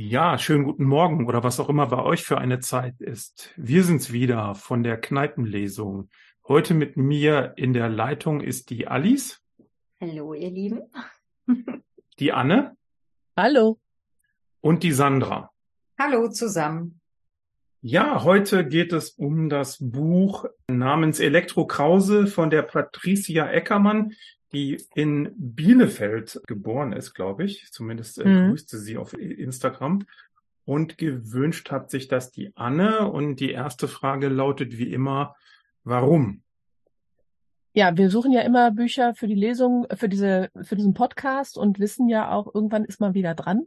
Ja, schönen guten Morgen oder was auch immer bei euch für eine Zeit ist. Wir sind's wieder von der Kneipenlesung. Heute mit mir in der Leitung ist die Alice. Hallo, ihr Lieben. Die Anne. Hallo. Und die Sandra. Hallo zusammen. Ja, heute geht es um das Buch namens Elektro Krause von der Patricia Eckermann die in Bielefeld geboren ist, glaube ich. Zumindest äh, mhm. grüßte sie auf Instagram. Und gewünscht hat sich das die Anne. Und die erste Frage lautet wie immer, warum? Ja, wir suchen ja immer Bücher für die Lesung, für diese, für diesen Podcast und wissen ja auch, irgendwann ist man wieder dran.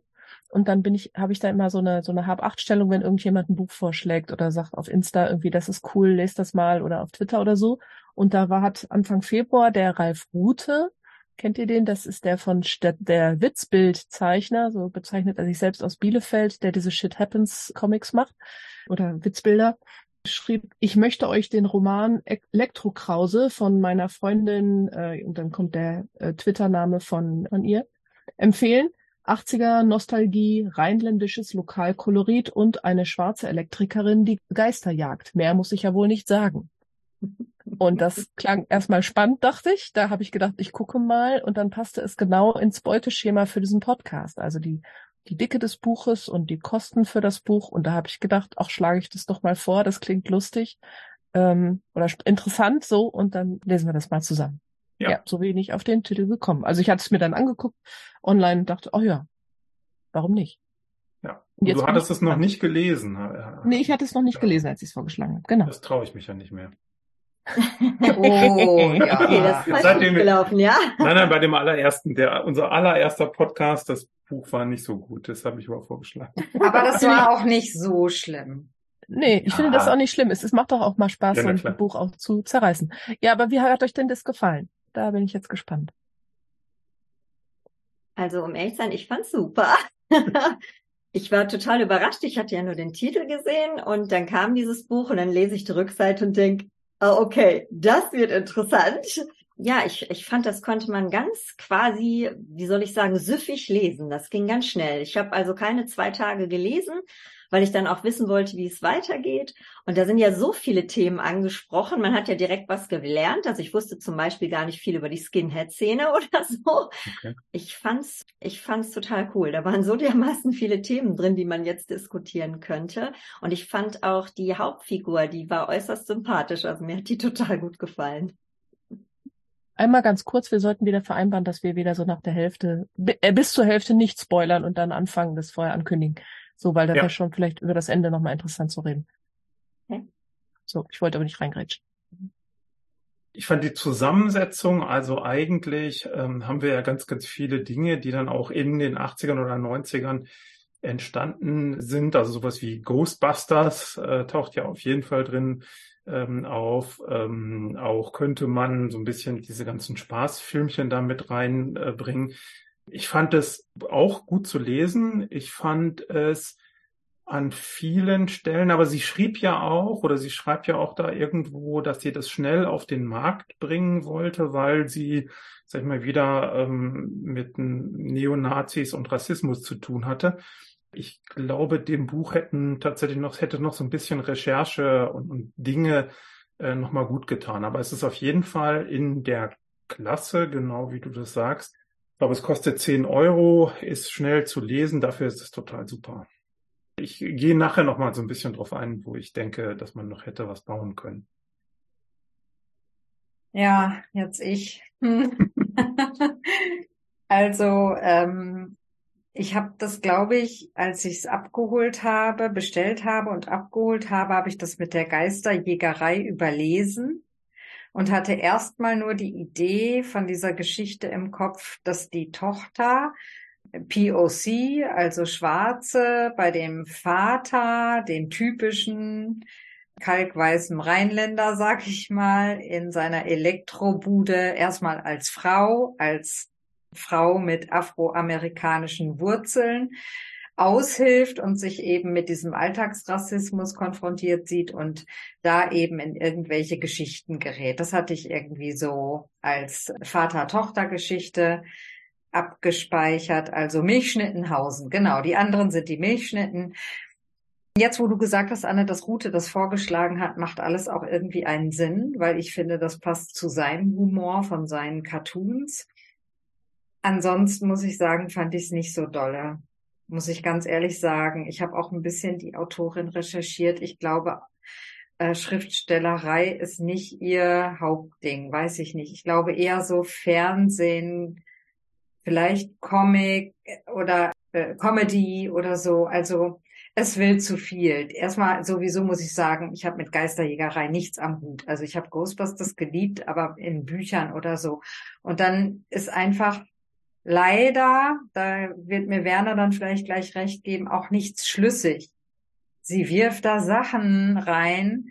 Und dann bin ich, habe ich da immer so eine, so eine Hab-Acht-Stellung, wenn irgendjemand ein Buch vorschlägt oder sagt auf Insta irgendwie, das ist cool, lest das mal oder auf Twitter oder so. Und da war, hat Anfang Februar der Ralf Rute, kennt ihr den? Das ist der von St der Witzbildzeichner, so bezeichnet er sich selbst aus Bielefeld, der diese Shit Happens Comics macht oder Witzbilder schrieb, ich möchte euch den Roman Elektrokrause von meiner Freundin, äh, und dann kommt der äh, Twitter-Name von, von ihr, empfehlen. 80er Nostalgie, rheinländisches Lokalkolorit und eine schwarze Elektrikerin, die Geister jagt. Mehr muss ich ja wohl nicht sagen. Und das klang erstmal spannend, dachte ich. Da habe ich gedacht, ich gucke mal und dann passte es genau ins Beuteschema für diesen Podcast. Also die, die Dicke des Buches und die Kosten für das Buch. Und da habe ich gedacht, ach, schlage ich das doch mal vor, das klingt lustig ähm, oder interessant so und dann lesen wir das mal zusammen. Ja. ja, so wenig auf den Titel gekommen. Also ich hatte es mir dann angeguckt online und dachte, oh ja, warum nicht? Ja, und du hattest es noch nicht gelesen. Nee, ich hatte es noch nicht ja. gelesen, als ich es vorgeschlagen habe. Genau. Das traue ich mich ja nicht mehr. oh, ja. Okay, das ist Seitdem gelaufen, ja? Nein, nein, bei dem allerersten, der, unser allererster Podcast, das Buch war nicht so gut, das habe ich aber vorgeschlagen. Aber das war auch nicht so schlimm. Nee, ich ja. finde das auch nicht schlimm. Es, es macht doch auch mal Spaß, ja, so ein Buch auch zu zerreißen. Ja, aber wie hat euch denn das gefallen? Da bin ich jetzt gespannt. Also um ehrlich zu sein, ich fand's super. ich war total überrascht. Ich hatte ja nur den Titel gesehen und dann kam dieses Buch und dann lese ich die Rückseite und denke, oh, okay, das wird interessant. Ja, ich, ich fand, das konnte man ganz quasi, wie soll ich sagen, süffig lesen. Das ging ganz schnell. Ich habe also keine zwei Tage gelesen weil ich dann auch wissen wollte, wie es weitergeht. Und da sind ja so viele Themen angesprochen. Man hat ja direkt was gelernt. Also ich wusste zum Beispiel gar nicht viel über die Skinhead-Szene oder so. Okay. Ich fand's, ich fand's total cool. Da waren so dermaßen viele Themen drin, die man jetzt diskutieren könnte. Und ich fand auch die Hauptfigur, die war äußerst sympathisch. Also mir hat die total gut gefallen. Einmal ganz kurz, wir sollten wieder vereinbaren, dass wir wieder so nach der Hälfte, äh, bis zur Hälfte nicht spoilern und dann anfangen, das vorher ankündigen. So, weil da ja. wäre schon vielleicht über das Ende nochmal interessant zu reden. Okay. So, ich wollte aber nicht reingrätschen. Ich fand die Zusammensetzung, also eigentlich ähm, haben wir ja ganz, ganz viele Dinge, die dann auch in den 80ern oder 90ern entstanden sind. Also sowas wie Ghostbusters äh, taucht ja auf jeden Fall drin ähm, auf. Ähm, auch könnte man so ein bisschen diese ganzen Spaßfilmchen da mit reinbringen. Äh, ich fand es auch gut zu lesen. Ich fand es an vielen Stellen, aber sie schrieb ja auch oder sie schreibt ja auch da irgendwo, dass sie das schnell auf den Markt bringen wollte, weil sie, sag ich mal, wieder ähm, mit Neonazis und Rassismus zu tun hatte. Ich glaube, dem Buch hätten tatsächlich noch, hätte noch so ein bisschen Recherche und, und Dinge äh, nochmal gut getan. Aber es ist auf jeden Fall in der Klasse, genau wie du das sagst, glaube, es kostet 10 Euro, ist schnell zu lesen, dafür ist es total super. Ich gehe nachher noch mal so ein bisschen drauf ein, wo ich denke, dass man noch hätte was bauen können. Ja, jetzt ich. also ähm, ich habe das, glaube ich, als ich es abgeholt habe, bestellt habe und abgeholt habe, habe ich das mit der Geisterjägerei überlesen und hatte erstmal nur die Idee von dieser Geschichte im Kopf, dass die Tochter POC, also Schwarze, bei dem Vater, den typischen kalkweißen Rheinländer, sag ich mal, in seiner Elektrobude erstmal als Frau, als Frau mit afroamerikanischen Wurzeln aushilft und sich eben mit diesem Alltagsrassismus konfrontiert sieht und da eben in irgendwelche Geschichten gerät. Das hatte ich irgendwie so als Vater-Tochter-Geschichte abgespeichert. Also Milchschnittenhausen, genau. Die anderen sind die Milchschnitten. Jetzt, wo du gesagt hast, Anne, dass Rute das vorgeschlagen hat, macht alles auch irgendwie einen Sinn, weil ich finde, das passt zu seinem Humor von seinen Cartoons. Ansonsten muss ich sagen, fand ich es nicht so dolle. Muss ich ganz ehrlich sagen. Ich habe auch ein bisschen die Autorin recherchiert. Ich glaube, äh, Schriftstellerei ist nicht ihr Hauptding, weiß ich nicht. Ich glaube eher so Fernsehen, vielleicht Comic oder äh, Comedy oder so. Also es will zu viel. Erstmal sowieso muss ich sagen, ich habe mit Geisterjägerei nichts am Hut. Also ich habe Ghostbusters geliebt, aber in Büchern oder so. Und dann ist einfach leider, da wird mir Werner dann vielleicht gleich recht geben, auch nichts schlüssig. Sie wirft da Sachen rein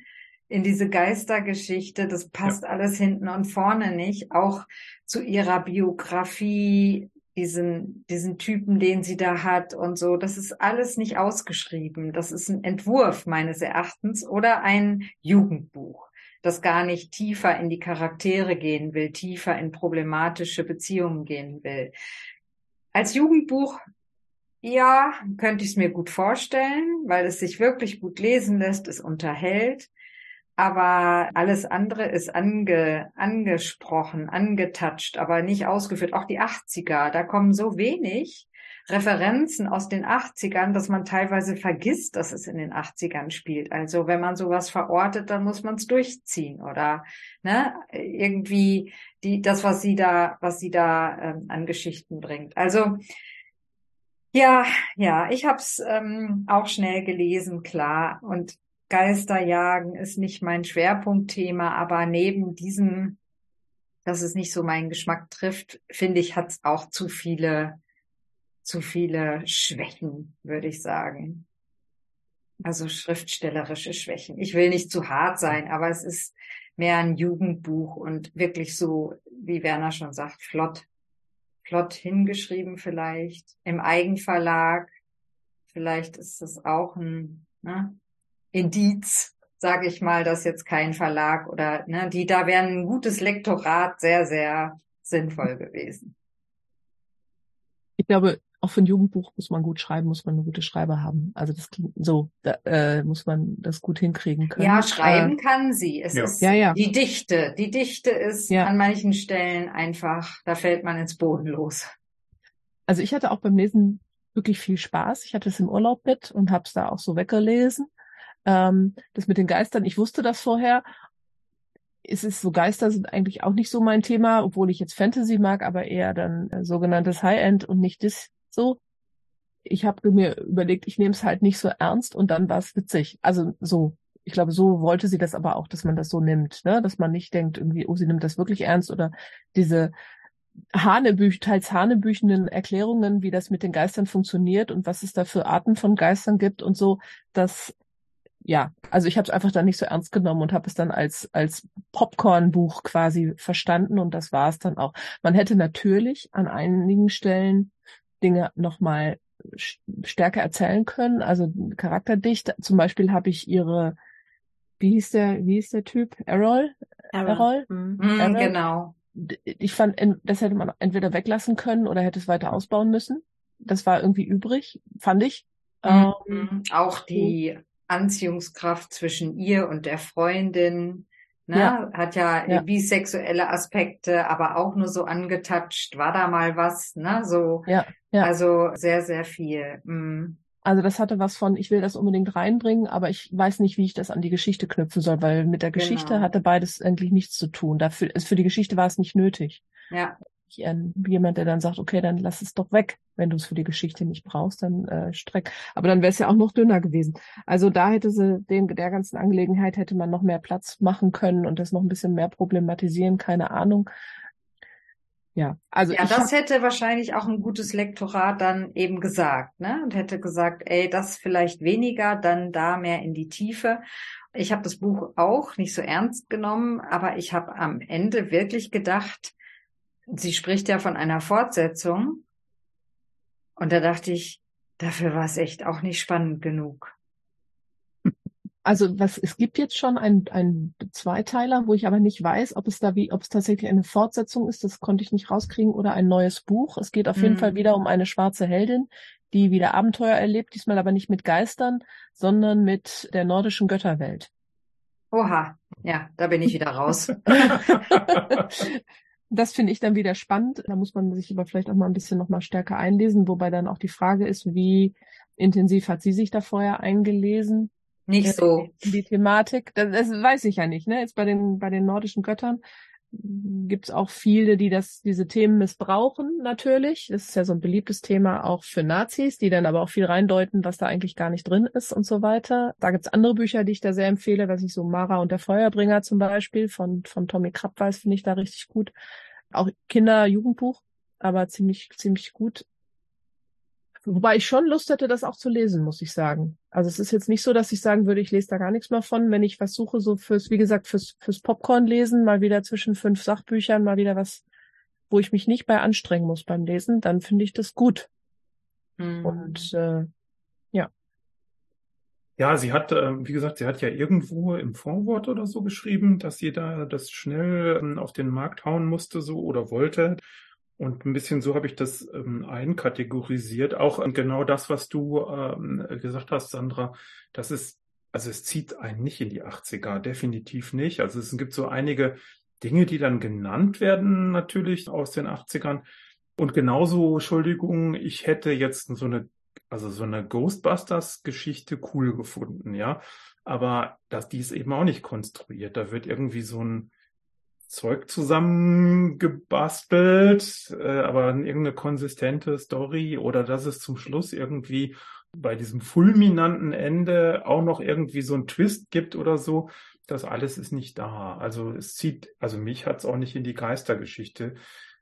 in diese Geistergeschichte, das passt ja. alles hinten und vorne nicht, auch zu ihrer Biografie, diesen, diesen Typen, den sie da hat und so, das ist alles nicht ausgeschrieben. Das ist ein Entwurf meines Erachtens oder ein Jugendbuch das gar nicht tiefer in die Charaktere gehen will, tiefer in problematische Beziehungen gehen will. Als Jugendbuch, ja, könnte ich es mir gut vorstellen, weil es sich wirklich gut lesen lässt, es unterhält. Aber alles andere ist ange, angesprochen, angetatscht, aber nicht ausgeführt. Auch die 80er, da kommen so wenig Referenzen aus den 80ern, dass man teilweise vergisst, dass es in den 80ern spielt. Also wenn man sowas verortet, dann muss man es durchziehen oder ne, irgendwie die das, was sie da, was sie da ähm, an Geschichten bringt. Also ja, ja, ich habe es ähm, auch schnell gelesen, klar. Und Geisterjagen ist nicht mein Schwerpunktthema, aber neben diesem, dass es nicht so meinen Geschmack trifft, finde ich, hat es auch zu viele zu viele Schwächen, würde ich sagen. Also schriftstellerische Schwächen. Ich will nicht zu hart sein, aber es ist mehr ein Jugendbuch und wirklich so, wie Werner schon sagt, flott, flott hingeschrieben vielleicht, im Eigenverlag. Vielleicht ist das auch ein ne, Indiz, sage ich mal, dass jetzt kein Verlag oder ne, die da wären ein gutes Lektorat sehr, sehr sinnvoll gewesen. Ich glaube, auch für ein Jugendbuch muss man gut schreiben, muss man eine gute Schreiber haben. Also das klingt so, da, äh, muss man das gut hinkriegen können. Ja, schreiben äh, kann sie. Es ja. ist ja, ja. die Dichte. Die Dichte ist ja. an manchen Stellen einfach, da fällt man ins Boden los. Also ich hatte auch beim Lesen wirklich viel Spaß. Ich hatte es im Urlaub mit und habe es da auch so weggelesen. Ähm, das mit den Geistern, ich wusste das vorher es ist so Geister sind eigentlich auch nicht so mein Thema, obwohl ich jetzt Fantasy mag, aber eher dann äh, sogenanntes High-End und nicht das so. Ich habe mir überlegt, ich nehme es halt nicht so ernst und dann war es witzig. Also so, ich glaube, so wollte sie das aber auch, dass man das so nimmt, ne? dass man nicht denkt irgendwie, oh, sie nimmt das wirklich ernst oder diese Hanebüch, teils hanebüchenden Erklärungen, wie das mit den Geistern funktioniert und was es da für Arten von Geistern gibt und so, das ja, also ich habe es einfach dann nicht so ernst genommen und habe es dann als als Popcorn-Buch quasi verstanden und das war es dann auch. Man hätte natürlich an einigen Stellen Dinge nochmal stärker erzählen können, also charakterdicht. Zum Beispiel habe ich ihre, wie hieß der, wie hieß der Typ? Errol? Errol? Errol? Mhm. Errol? Genau. Ich fand, das hätte man entweder weglassen können oder hätte es weiter ausbauen müssen. Das war irgendwie übrig, fand ich. Mhm. Ähm, Auch die Anziehungskraft zwischen ihr und der Freundin Ne? Ja. Hat ja, ja, bisexuelle Aspekte, aber auch nur so angetatscht. War da mal was, ne? So, ja, ja. also sehr, sehr viel. Mhm. Also das hatte was von, ich will das unbedingt reinbringen, aber ich weiß nicht, wie ich das an die Geschichte knüpfen soll, weil mit der Geschichte genau. hatte beides eigentlich nichts zu tun. Dafür, für die Geschichte war es nicht nötig. Ja jemand, der dann sagt, okay, dann lass es doch weg. Wenn du es für die Geschichte nicht brauchst, dann äh, streck. Aber dann wäre es ja auch noch dünner gewesen. Also da hätte sie den, der ganzen Angelegenheit hätte man noch mehr Platz machen können und das noch ein bisschen mehr problematisieren, keine Ahnung. Ja, also ja, das hätte wahrscheinlich auch ein gutes Lektorat dann eben gesagt, ne? Und hätte gesagt, ey, das vielleicht weniger, dann da mehr in die Tiefe. Ich habe das Buch auch nicht so ernst genommen, aber ich habe am Ende wirklich gedacht, sie spricht ja von einer Fortsetzung. Und da dachte ich, dafür war es echt auch nicht spannend genug. Also was es gibt jetzt schon einen ein Zweiteiler, wo ich aber nicht weiß, ob es da wie, ob es tatsächlich eine Fortsetzung ist. Das konnte ich nicht rauskriegen oder ein neues Buch. Es geht auf jeden Fall Mhm. wieder um eine schwarze Heldin, die wieder Abenteuer erlebt. Diesmal aber nicht mit Geistern, sondern mit der nordischen Götterwelt. Oha, ja, da bin ich wieder raus. Das finde ich dann wieder spannend. Da muss man sich aber vielleicht auch mal ein bisschen noch mal stärker einlesen, wobei dann auch die Frage ist, wie intensiv hat sie sich da vorher eingelesen? Nicht so. in die Thematik. Das, das weiß ich ja nicht. Ne? Jetzt bei den bei den nordischen Göttern gibt es auch viele, die das diese Themen missbrauchen. Natürlich, das ist ja so ein beliebtes Thema auch für Nazis, die dann aber auch viel reindeuten, was da eigentlich gar nicht drin ist und so weiter. Da gibt's andere Bücher, die ich da sehr empfehle, was ich so Mara und der Feuerbringer zum Beispiel von von Tommy Krabweis finde ich da richtig gut. Auch Kinder-Jugendbuch, aber ziemlich ziemlich gut. Wobei ich schon Lust hätte, das auch zu lesen, muss ich sagen. Also es ist jetzt nicht so, dass ich sagen würde, ich lese da gar nichts mehr von. Wenn ich was suche, so fürs, wie gesagt, fürs, fürs Popcorn lesen, mal wieder zwischen fünf Sachbüchern, mal wieder was, wo ich mich nicht bei anstrengen muss beim Lesen, dann finde ich das gut. Mhm. Und äh, Ja, sie hat, äh, wie gesagt, sie hat ja irgendwo im Vorwort oder so geschrieben, dass sie da das schnell ähm, auf den Markt hauen musste, so oder wollte. Und ein bisschen so habe ich das ähm, einkategorisiert. Auch ähm, genau das, was du ähm, gesagt hast, Sandra, das ist, also es zieht einen nicht in die 80er, definitiv nicht. Also es gibt so einige Dinge, die dann genannt werden, natürlich aus den 80ern. Und genauso, Entschuldigung, ich hätte jetzt so eine also so eine Ghostbusters-Geschichte cool gefunden, ja. Aber das, die ist eben auch nicht konstruiert. Da wird irgendwie so ein Zeug zusammengebastelt, äh, aber irgendeine konsistente Story oder dass es zum Schluss irgendwie bei diesem fulminanten Ende auch noch irgendwie so einen Twist gibt oder so. Das alles ist nicht da. Also es zieht, also mich hat's auch nicht in die Geistergeschichte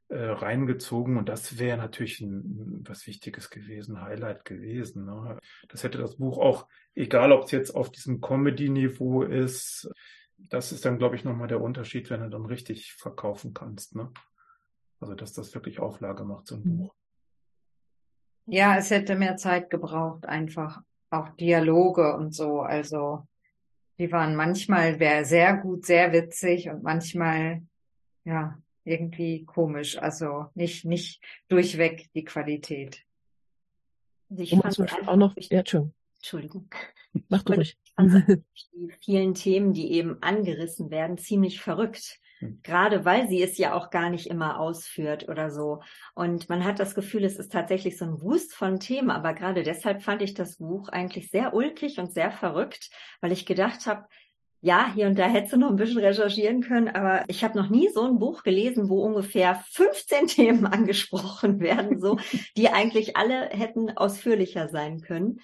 äh, reingezogen und das wäre natürlich ein, was Wichtiges gewesen, Highlight gewesen. Ne? Das hätte das Buch auch, egal ob es jetzt auf diesem Comedy-Niveau ist, das ist dann, glaube ich, nochmal der Unterschied, wenn du dann richtig verkaufen kannst. Ne? Also, dass das wirklich Auflage macht, so ein Mhm. Buch. Ja, es hätte mehr Zeit gebraucht, einfach auch Dialoge und so. Also die waren manchmal sehr gut, sehr witzig und manchmal ja irgendwie komisch. Also nicht nicht durchweg die Qualität. Also ich man fand zum Beispiel auch noch, ja, Entschuldigung, Entschuldigung. mach du ruhig. Einfach die vielen Themen, die eben angerissen werden, ziemlich verrückt. Hm. Gerade weil sie es ja auch gar nicht immer ausführt oder so. Und man hat das Gefühl, es ist tatsächlich so ein Wust von Themen. Aber gerade deshalb fand ich das Buch eigentlich sehr ulkig und sehr verrückt, weil ich gedacht habe, ja, hier und da hättest du noch ein bisschen recherchieren können, aber ich habe noch nie so ein Buch gelesen, wo ungefähr 15 Themen angesprochen werden, so, die eigentlich alle hätten ausführlicher sein können.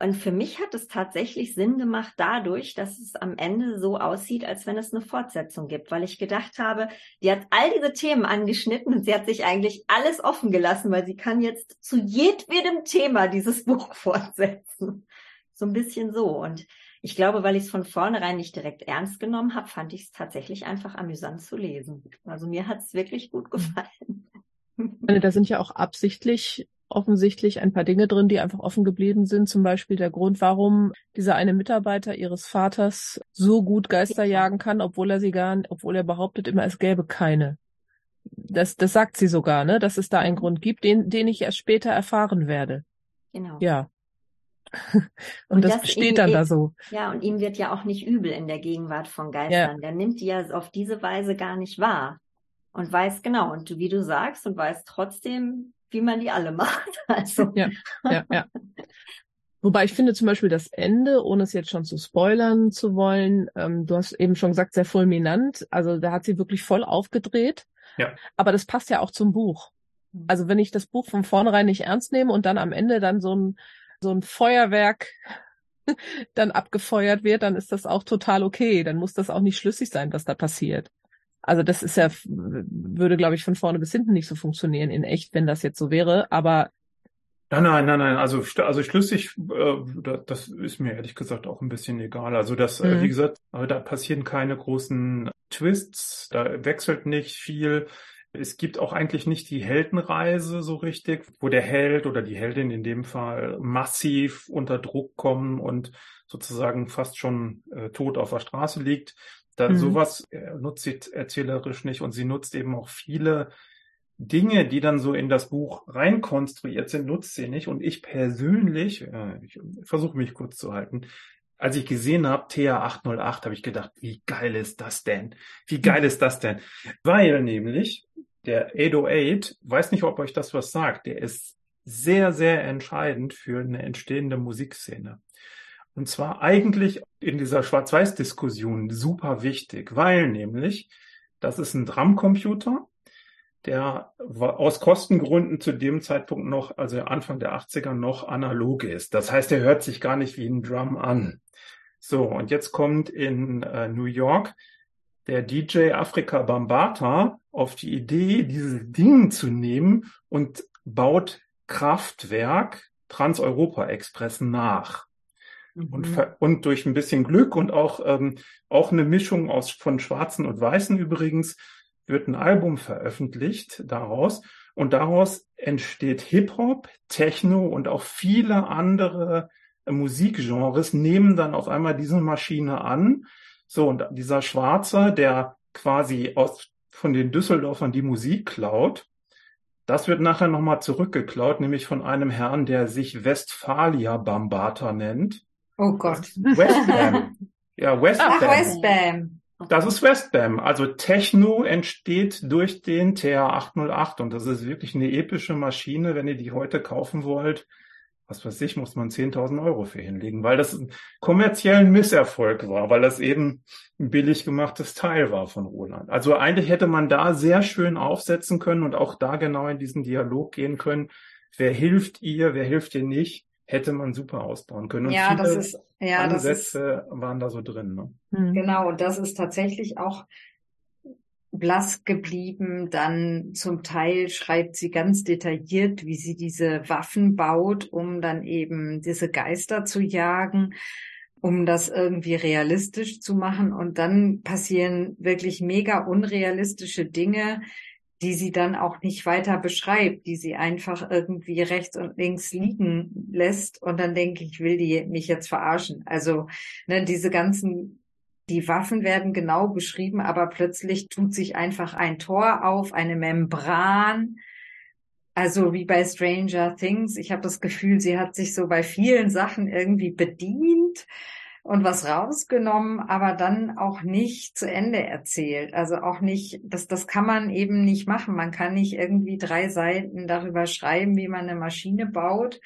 Und für mich hat es tatsächlich Sinn gemacht dadurch, dass es am Ende so aussieht, als wenn es eine Fortsetzung gibt, weil ich gedacht habe, die hat all diese Themen angeschnitten und sie hat sich eigentlich alles offen gelassen, weil sie kann jetzt zu jedem Thema dieses Buch fortsetzen. So ein bisschen so. Und ich glaube, weil ich es von vornherein nicht direkt ernst genommen habe, fand ich es tatsächlich einfach amüsant zu lesen. Also mir hat es wirklich gut gefallen. Ich meine, da sind ja auch absichtlich offensichtlich ein paar Dinge drin, die einfach offen geblieben sind. Zum Beispiel der Grund, warum dieser eine Mitarbeiter ihres Vaters so gut Geister Ja. jagen kann, obwohl er sie gar, obwohl er behauptet immer, es gäbe keine. Das, das sagt sie sogar, ne, dass es da einen Mhm. Grund gibt, den, den ich erst später erfahren werde. Genau. Ja. Und, Und das das steht ihm dann da so. Ja, und ihm wird ja auch nicht übel in der Gegenwart von Geistern. Der nimmt die ja auf diese Weise gar nicht wahr. Und weiß genau, und du, wie du sagst, und weiß trotzdem, wie man die alle macht. Also, Ja. Ja, ja. Wobei ich finde zum Beispiel das Ende, ohne es jetzt schon zu spoilern zu wollen, ähm, du hast eben schon gesagt, sehr fulminant. Also da hat sie wirklich voll aufgedreht. Ja. Aber das passt ja auch zum Buch. Also wenn ich das Buch von vornherein nicht ernst nehme und dann am Ende dann so ein, so ein Feuerwerk dann abgefeuert wird, dann ist das auch total okay. Dann muss das auch nicht schlüssig sein, was da passiert. Also das ist ja, würde, glaube ich, von vorne bis hinten nicht so funktionieren in echt, wenn das jetzt so wäre. Aber Nein, nein, nein, nein. Also, also schlüssig, äh, da- das ist mir ehrlich gesagt auch ein bisschen egal. Also das, äh, Mhm. wie gesagt, da passieren keine großen Twists, da wechselt nicht viel. Es gibt auch eigentlich nicht die Heldenreise so richtig, wo der Held oder die Heldin in dem Fall massiv unter Druck kommen und sozusagen fast schon äh, tot auf der Straße liegt. Da, mhm. Sowas äh, nutzt sie erzählerisch nicht und sie nutzt eben auch viele Dinge, die dann so in das Buch reinkonstruiert sind, nutzt sie nicht. Und ich persönlich, äh, ich versuche mich kurz zu halten, als ich gesehen habe, TA 808, habe ich gedacht, wie geil ist das denn? Wie geil ist das denn? Weil nämlich der 808, weiß nicht, ob euch das was sagt, der ist sehr, sehr entscheidend für eine entstehende Musikszene. Und zwar eigentlich in dieser Schwarz-Weiß-Diskussion super wichtig, weil nämlich das ist ein Drumcomputer, der aus Kostengründen zu dem Zeitpunkt noch, also Anfang der 80er noch analog ist. Das heißt, er hört sich gar nicht wie ein Drum an. So, und jetzt kommt in äh, New York der DJ Afrika Bambata auf die Idee, dieses Ding zu nehmen und baut Kraftwerk Trans-Europa Express nach. Mhm. Und, und durch ein bisschen Glück und auch, ähm, auch eine Mischung aus von Schwarzen und Weißen übrigens wird ein Album veröffentlicht daraus und daraus entsteht Hip-Hop, Techno und auch viele andere Musikgenres nehmen dann auf einmal diese Maschine an. So, und dieser Schwarze, der quasi aus, von den Düsseldorfern die Musik klaut, das wird nachher nochmal zurückgeklaut, nämlich von einem Herrn, der sich Westphalia Bambata nennt. Oh Gott. Westbam. ja, Westbam. Ach, Westbam. Das ist Westbam. Also Techno entsteht durch den TR-808 und das ist wirklich eine epische Maschine. Wenn ihr die heute kaufen wollt, was weiß ich, muss man 10.000 Euro für hinlegen, weil das ein kommerziellen Misserfolg war, weil das eben ein billig gemachtes Teil war von Roland. Also eigentlich hätte man da sehr schön aufsetzen können und auch da genau in diesen Dialog gehen können. Wer hilft ihr, wer hilft ihr nicht? Hätte man super ausbauen können. Und ja, das ist, ja, Ansätze das ist, waren da so drin. Ne? Hm. Genau, und das ist tatsächlich auch blass geblieben. Dann zum Teil schreibt sie ganz detailliert, wie sie diese Waffen baut, um dann eben diese Geister zu jagen, um das irgendwie realistisch zu machen. Und dann passieren wirklich mega unrealistische Dinge, die sie dann auch nicht weiter beschreibt, die sie einfach irgendwie rechts und links liegen lässt. Und dann denke ich, will die mich jetzt verarschen. Also ne, diese ganzen die Waffen werden genau beschrieben, aber plötzlich tut sich einfach ein Tor auf, eine Membran. Also wie bei Stranger Things. Ich habe das Gefühl, sie hat sich so bei vielen Sachen irgendwie bedient und was rausgenommen, aber dann auch nicht zu Ende erzählt. Also auch nicht, das, das kann man eben nicht machen. Man kann nicht irgendwie drei Seiten darüber schreiben, wie man eine Maschine baut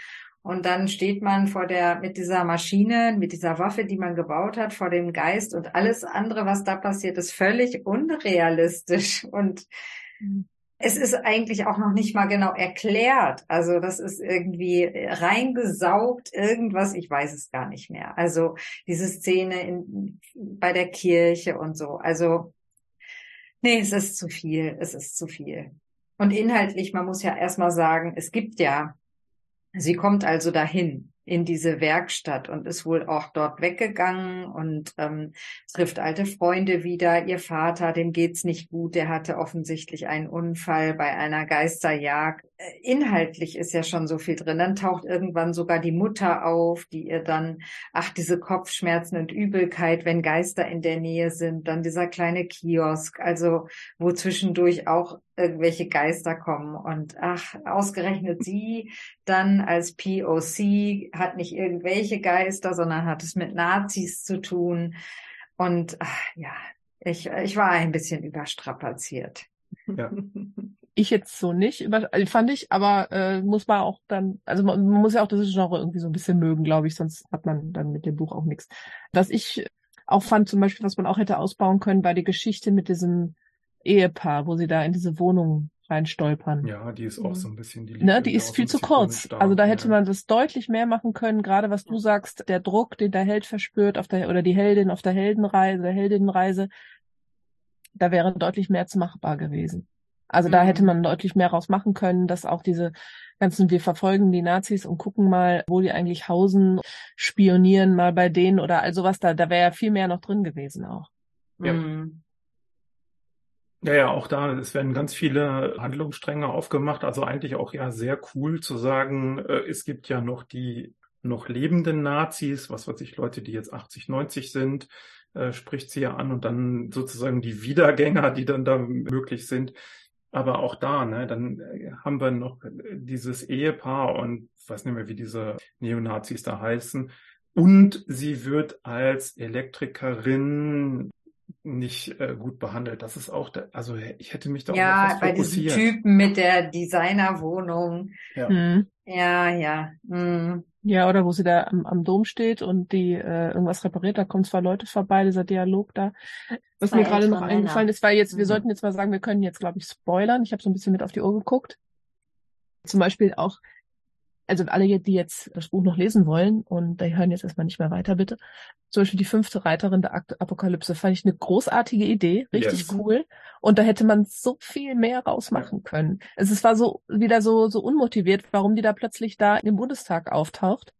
und dann steht man vor der, mit dieser Maschine, mit dieser Waffe, die man gebaut hat, vor dem Geist und alles andere, was da passiert, ist völlig unrealistisch und mhm. Es ist eigentlich auch noch nicht mal genau erklärt. Also das ist irgendwie reingesaugt, irgendwas, ich weiß es gar nicht mehr. Also diese Szene in, bei der Kirche und so. Also, nee, es ist zu viel, es ist zu viel. Und inhaltlich, man muss ja erstmal sagen, es gibt ja Sie kommt also dahin in diese Werkstatt und ist wohl auch dort weggegangen und ähm, trifft alte Freunde wieder. Ihr Vater, dem geht's nicht gut, der hatte offensichtlich einen Unfall bei einer Geisterjagd. Inhaltlich ist ja schon so viel drin. Dann taucht irgendwann sogar die Mutter auf, die ihr dann, ach, diese Kopfschmerzen und Übelkeit, wenn Geister in der Nähe sind, dann dieser kleine Kiosk, also wo zwischendurch auch irgendwelche Geister kommen und ach, ausgerechnet sie dann als POC hat nicht irgendwelche Geister, sondern hat es mit Nazis zu tun und ach, ja, ich, ich war ein bisschen überstrapaziert. Ja. Ich jetzt so nicht, über, äh, fand ich, aber äh, muss man auch dann, also man, man muss ja auch das Genre irgendwie so ein bisschen mögen, glaube ich, sonst hat man dann mit dem Buch auch nichts. Was ich auch fand, zum Beispiel, was man auch hätte ausbauen können, war die Geschichte mit diesem Ehepaar, wo sie da in diese Wohnung reinstolpern. Ja, die ist auch so ein bisschen die. Ne, die ist viel zu kurz. Also da hätte ja. man das deutlich mehr machen können, gerade was du sagst, der Druck, den der Held verspürt auf der oder die Heldin auf der Heldenreise, der Heldinnenreise, da wäre deutlich mehr zu machbar gewesen. Also mhm. da hätte mhm. man deutlich mehr raus machen können, dass auch diese ganzen, wir verfolgen die Nazis und gucken mal, wo die eigentlich hausen, spionieren mal bei denen oder all sowas, da, da wäre ja viel mehr noch drin gewesen auch. Ja. Mhm. Ja, ja, auch da, es werden ganz viele Handlungsstränge aufgemacht. Also eigentlich auch ja sehr cool zu sagen, äh, es gibt ja noch die noch lebenden Nazis, was weiß ich, Leute, die jetzt 80, 90 sind, äh, spricht sie ja an und dann sozusagen die Wiedergänger, die dann da möglich sind. Aber auch da, ne, dann äh, haben wir noch dieses Ehepaar und ich weiß nicht mehr, wie diese Neonazis da heißen. Und sie wird als Elektrikerin nicht äh, gut behandelt. Das ist auch, da, also ich hätte mich da ja, auch fast bei diesem. Typen mit der Designerwohnung. Ja. Hm. Ja, ja. Hm. Ja, oder wo sie da am, am Dom steht und die äh, irgendwas repariert, da kommen zwei Leute vorbei, dieser Dialog da. Was Zwei mir gerade noch eingefallen Männer. ist, weil jetzt, wir Mhm. sollten jetzt mal sagen, wir können jetzt, glaube ich, spoilern. Ich habe so ein bisschen mit auf die Uhr geguckt. Zum Beispiel auch, also alle, die jetzt das Buch noch lesen wollen und die hören jetzt erstmal nicht mehr weiter, bitte. Zum Beispiel die fünfte Reiterin der Apokalypse fand ich eine großartige Idee, richtig Yes. cool. Und da hätte man so viel mehr rausmachen können. Es ist- war so wieder so so unmotiviert, warum die da plötzlich da im Bundestag auftaucht.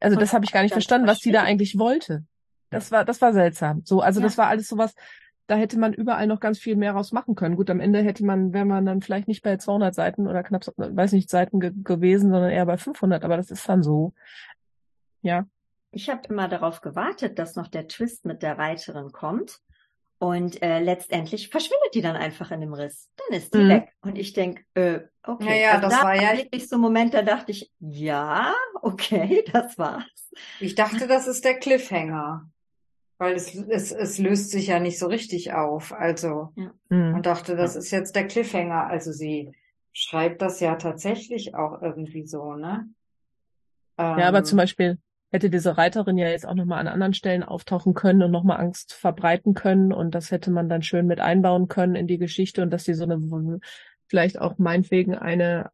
Also Und das habe ich gar nicht verstanden, was die da eigentlich wollte. Das war das war seltsam. So, also Ja. das war alles sowas. Da hätte man überall noch ganz viel mehr raus machen können. Gut, am Ende hätte man, wäre man dann vielleicht nicht bei 200 Seiten oder knapp, weiß nicht, Seiten ge gewesen, sondern eher bei 500. Aber das ist dann so. Ja. Ich habe immer darauf gewartet, dass noch der Twist mit der Reiterin kommt. Und äh, letztendlich verschwindet die dann einfach in dem Riss. Dann ist die Mhm. weg. Und ich denk, äh, okay. Naja, also das da war ja- wirklich so ein Moment, da dachte ich, ja, okay, das war's. Ich dachte, das ist der Cliffhanger. Weil es, es, es löst sich ja nicht so richtig auf. Also, Mhm. und dachte, das ist jetzt der Cliffhanger. Also sie schreibt das ja tatsächlich auch irgendwie so, ne? Ja, aber Ähm, zum Beispiel hätte diese Reiterin ja jetzt auch nochmal an anderen Stellen auftauchen können und nochmal Angst verbreiten können und das hätte man dann schön mit einbauen können in die Geschichte und dass sie so eine, vielleicht auch meinetwegen eine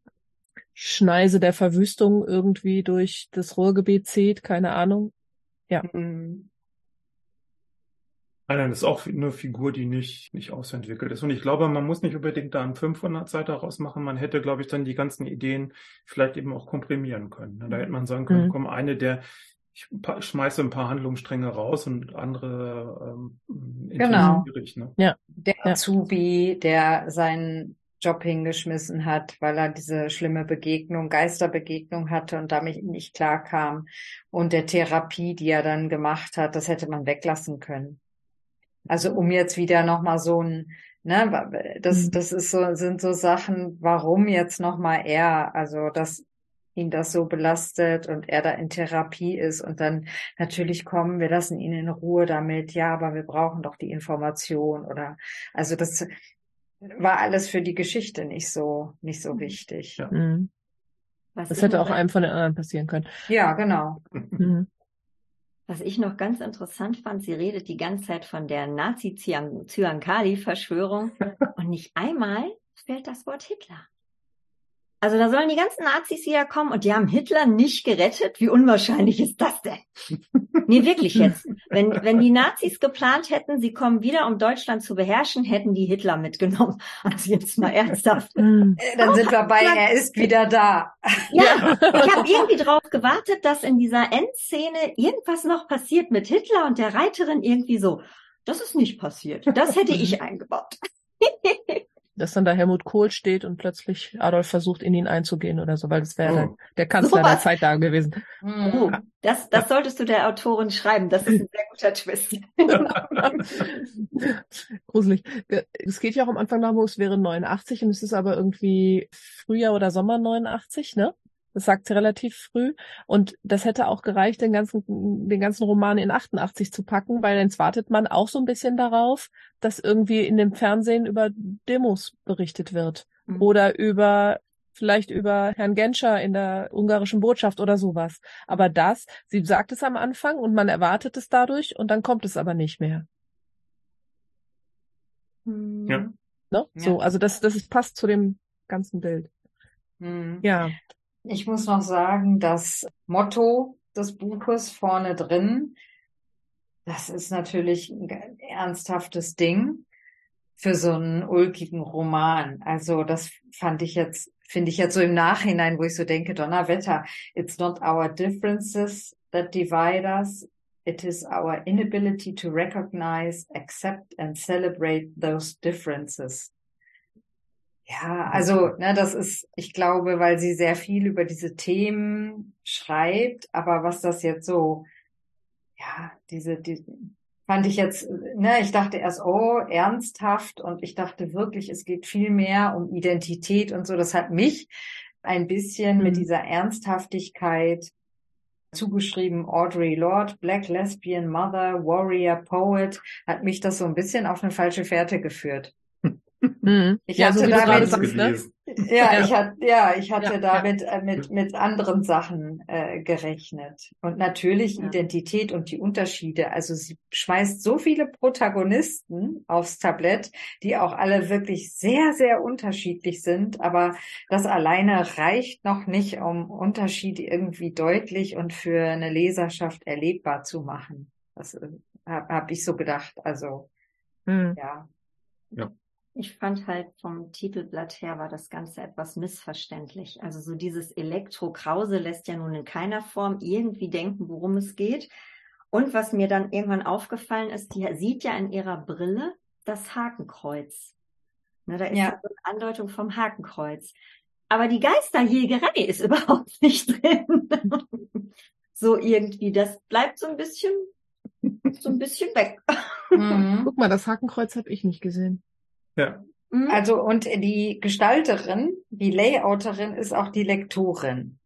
Schneise der Verwüstung irgendwie durch das Ruhrgebiet zieht, keine Ahnung. hm. Nein, nein, das ist auch eine Figur, die nicht, nicht ausentwickelt ist. Und ich glaube, man muss nicht unbedingt da einen 500 Seite rausmachen. Man hätte, glaube ich, dann die ganzen Ideen vielleicht eben auch komprimieren können. Da hätte man sagen können, Mhm. komm, eine der, ich schmeiße ein paar Handlungsstränge raus und andere ähm, Genau. ich, ne? Der Ja. Azubi, der seinen Job hingeschmissen hat, weil er diese schlimme Begegnung, Geisterbegegnung hatte und damit nicht klarkam. Und der Therapie, die er dann gemacht hat, das hätte man weglassen können. Also um jetzt wieder nochmal so ein, ne, das, Mhm. das ist so, sind so Sachen, warum jetzt nochmal er, also dass ihn das so belastet und er da in Therapie ist und dann natürlich kommen, wir lassen ihn in Ruhe damit, ja, aber wir brauchen doch die Information oder, also das war alles für die Geschichte nicht so, nicht so Mhm. wichtig. Ja. Mhm. Was Das hätte auch einem von den anderen passieren können. Ja, genau. Mhm. Was ich noch ganz interessant fand, sie redet die ganze Zeit von der Nazi-Zyankali-Verschwörung und nicht einmal fällt das Wort Hitler. Also da sollen die ganzen Nazis wieder kommen und die haben Hitler nicht gerettet. Wie unwahrscheinlich ist das denn? Nee, wirklich jetzt. Wenn, wenn die Nazis geplant hätten, sie kommen wieder, um Deutschland zu beherrschen, hätten die Hitler mitgenommen. Also jetzt mal ernsthaft. Mhm. Äh, Dann sind wir bei, er ist wieder da. Ja, ich habe irgendwie drauf gewartet, dass in dieser Endszene irgendwas noch passiert mit Hitler und der Reiterin irgendwie so. Das ist nicht passiert. Das hätte ich eingebaut. Dass dann da Helmut Kohl steht und plötzlich Adolf versucht, in ihn einzugehen oder so, weil das wäre Oh. der, der Kanzler der Sowas. Zeit da gewesen. Oh, das, das solltest du der Autorin schreiben. Das ist ein sehr guter Twist. Gruselig. Es geht ja auch am Anfang darum, es wäre 89 und es ist aber irgendwie Frühjahr oder Sommer 89, ne? Das sagt sie relativ früh. Und das hätte auch gereicht, den ganzen, den ganzen Roman in 88 zu packen, weil jetzt wartet man auch so ein bisschen darauf, dass irgendwie in dem Fernsehen über Demos berichtet wird. Mhm. Oder über, vielleicht über Herrn Genscher in der ungarischen Botschaft oder sowas. Aber das, sie sagt es am Anfang und man erwartet es dadurch und dann kommt es aber nicht mehr. Hm. Ja. Ne? Ja. So, also das, das ist, passt zu dem ganzen Bild. Hm. Ja. Ich muss noch sagen, das Motto des Buches vorne drin, das ist natürlich ein ernsthaftes Ding für so einen ulkigen Roman. Also das fand ich jetzt, finde ich jetzt so im Nachhinein, wo ich so denke, Donnerwetter, it's not our differences that divide us, It is our inability to recognize, accept and celebrate those differences. Ja, also ne, das ist, ich glaube, weil sie sehr viel über diese Themen schreibt, aber was das jetzt so, ja, diese, die, fand ich jetzt, ne, ich dachte erst, oh, ernsthaft und ich dachte wirklich, es geht viel mehr um Identität und so. Das hat mich ein bisschen mhm. mit dieser Ernsthaftigkeit zugeschrieben. Audrey Lord, Black Lesbian Mother, Warrior, Poet, hat mich das so ein bisschen auf eine falsche Fährte geführt. Mhm. Ich ja, hatte so damit, sagst, ne? ja, ich hatte, ja, ich hatte ja, damit ja. Äh, mit mit anderen Sachen äh, gerechnet und natürlich Identität und die Unterschiede. Also sie schmeißt so viele Protagonisten aufs Tablett, die auch alle wirklich sehr sehr unterschiedlich sind. Aber das alleine reicht noch nicht, um Unterschiede irgendwie deutlich und für eine Leserschaft erlebbar zu machen. Das äh, habe hab ich so gedacht. Also mhm. ja. Ja. Ich fand halt vom Titelblatt her war das Ganze etwas missverständlich. Also so dieses Elektro-Krause lässt ja nun in keiner Form irgendwie denken, worum es geht. Und was mir dann irgendwann aufgefallen ist, die sieht ja in ihrer Brille das Hakenkreuz. Ne, da ist ja. so eine Andeutung vom Hakenkreuz. Aber die Geisterjägerei ist überhaupt nicht drin. so irgendwie, das bleibt so ein bisschen, so ein bisschen weg. Mhm. Guck mal, das Hakenkreuz habe ich nicht gesehen. Ja. Mhm. Also und die Gestalterin, die Layouterin ist auch die Lektorin.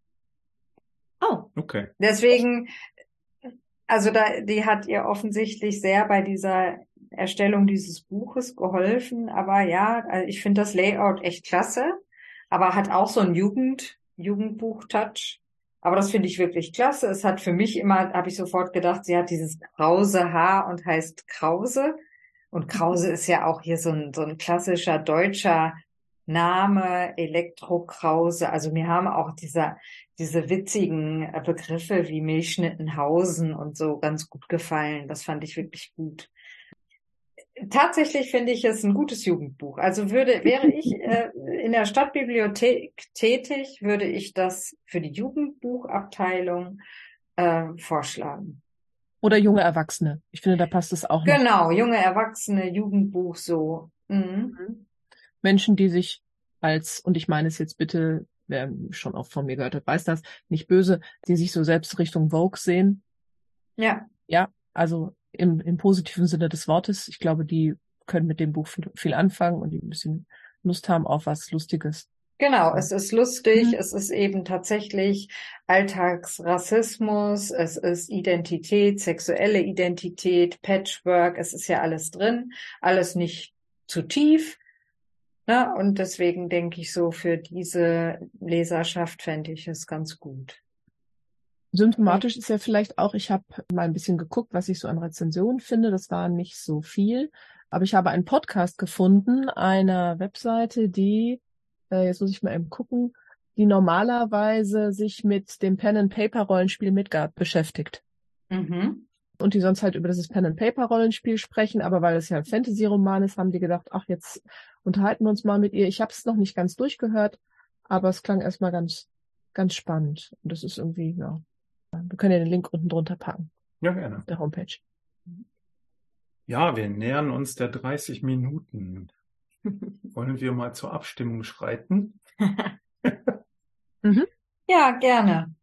Oh. Okay. Deswegen, also da, die hat ihr offensichtlich sehr bei dieser Erstellung dieses Buches geholfen. Aber ja, also ich finde das Layout echt klasse, aber hat auch so ein Jugend, Jugendbuch-Touch. Aber das finde ich wirklich klasse. Es hat für mich immer, habe ich sofort gedacht, sie hat dieses krause Haar und heißt Krause. Und Krause ist ja auch hier so ein, so ein klassischer deutscher Name, Elektrokrause. Also mir haben auch dieser, diese witzigen Begriffe wie Milchschnittenhausen und so ganz gut gefallen. Das fand ich wirklich gut. Tatsächlich finde ich es ein gutes Jugendbuch. Also würde, wäre ich äh, in der Stadtbibliothek tätig, würde ich das für die Jugendbuchabteilung äh, vorschlagen. Oder junge Erwachsene. Ich finde, da passt es auch. Genau, noch. junge Erwachsene, Jugendbuch so. Mhm. mhm. Menschen, die sich als, und ich meine es jetzt bitte, wer schon auch von mir gehört hat, weiß das, nicht böse, die sich so selbst Richtung Vogue sehen. Ja. Ja, also im, im positiven Sinne des Wortes. Ich glaube, die können mit dem Buch viel, viel anfangen und die ein bisschen Lust haben auf was Lustiges. Genau, es ist lustig, mhm. es ist eben tatsächlich Alltagsrassismus, es ist Identität, sexuelle Identität, Patchwork, es ist ja alles drin, alles nicht zu tief. Ne? Und deswegen denke ich so, für diese Leserschaft fände ich es ganz gut. Symptomatisch ist ja vielleicht auch, ich habe mal ein bisschen geguckt, was ich so an Rezensionen finde. Das war nicht so viel. Aber ich habe einen Podcast gefunden einer Webseite, die äh, jetzt muss ich mal eben gucken, die normalerweise sich mit dem Pen-and-Paper-Rollenspiel Midgard beschäftigt. Mhm. Und die sonst halt über dieses Pen-and-Paper-Rollenspiel sprechen, aber weil es ja ein Fantasy-Roman ist, haben die gedacht, ach, jetzt unterhalten wir uns mal mit ihr. Ich habe es noch nicht ganz durchgehört, aber es klang erstmal ganz, ganz spannend. Und das ist irgendwie, ja. Wir können ja den Link unten drunter packen. Ja, gerne. Der Homepage. Ja, wir nähern uns der 30 Minuten. Wollen wir mal zur Abstimmung schreiten? mhm. Ja, gerne.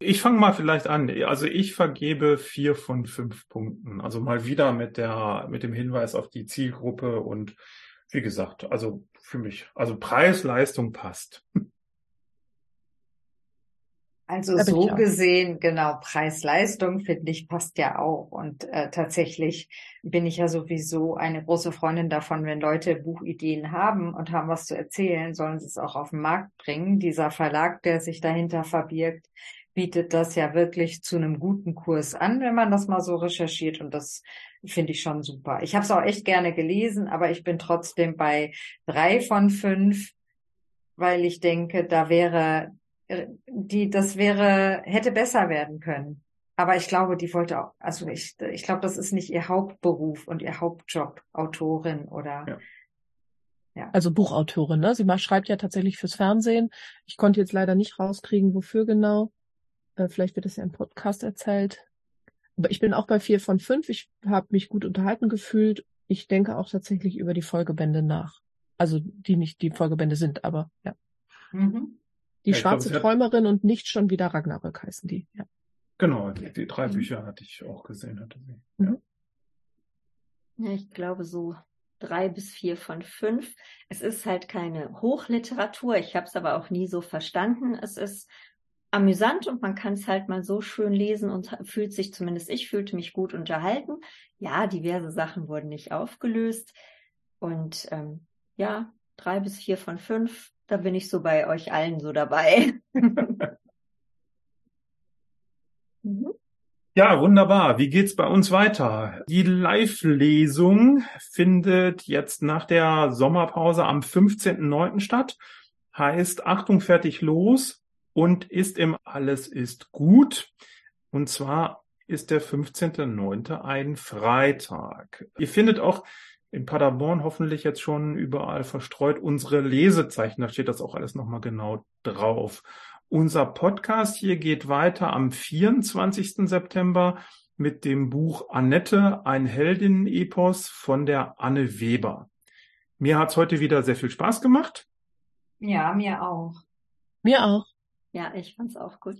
Ich fange mal vielleicht an. Also ich vergebe vier von fünf Punkten. Also mal wieder mit der, mit dem Hinweis auf die Zielgruppe und wie gesagt, also für mich, also Preis-Leistung passt. Also so gesehen, genau, Preis-Leistung finde ich passt ja auch. Und äh, tatsächlich bin ich ja sowieso eine große Freundin davon, wenn Leute Buchideen haben und haben was zu erzählen, sollen sie es auch auf den Markt bringen. Dieser Verlag, der sich dahinter verbirgt, bietet das ja wirklich zu einem guten Kurs an, wenn man das mal so recherchiert. Und das finde ich schon super. Ich habe es auch echt gerne gelesen, aber ich bin trotzdem bei drei von fünf, weil ich denke, da wäre die, das wäre, hätte besser werden können. Aber ich glaube, die wollte auch, also ich, ich glaube, das ist nicht ihr Hauptberuf und ihr Hauptjob, Autorin oder. Ja. Ja. Also Buchautorin, ne? Sie schreibt ja tatsächlich fürs Fernsehen. Ich konnte jetzt leider nicht rauskriegen, wofür genau. Äh, vielleicht wird es ja im Podcast erzählt. Aber ich bin auch bei vier von fünf. Ich habe mich gut unterhalten gefühlt. Ich denke auch tatsächlich über die Folgebände nach. Also die nicht die Folgebände sind, aber ja. Mhm. Die ja, schwarze glaub, Träumerin und nicht schon wieder Ragnarök heißen die. Ja. Genau, die, die drei mhm. Bücher hatte ich auch gesehen. Hatte sie. Mhm. Ja. ja, ich glaube so drei bis vier von fünf. Es ist halt keine Hochliteratur. Ich habe es aber auch nie so verstanden. Es ist amüsant und man kann es halt mal so schön lesen und fühlt sich, zumindest ich fühlte mich gut unterhalten. Ja, diverse Sachen wurden nicht aufgelöst. Und ähm, ja, drei bis vier von fünf, da bin ich so bei euch allen so dabei. mhm. Ja, wunderbar. Wie geht's bei uns weiter? Die Live-Lesung findet jetzt nach der Sommerpause am 15.09. statt. Heißt, Achtung, fertig, los und ist im Alles ist gut. Und zwar ist der 15.09. ein Freitag. Ihr findet auch in Paderborn hoffentlich jetzt schon überall verstreut unsere Lesezeichen. Da steht das auch alles nochmal genau drauf. Unser Podcast hier geht weiter am 24. September mit dem Buch Annette, ein Heldinnen-Epos von der Anne Weber. Mir hat's heute wieder sehr viel Spaß gemacht. Ja, mir auch. Mir auch. Ja, ich fand's auch gut.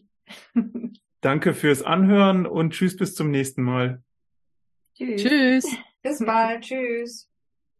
Danke fürs Anhören und tschüss bis zum nächsten Mal. Tschüss. Tschüss. Bis bald. Tschüss.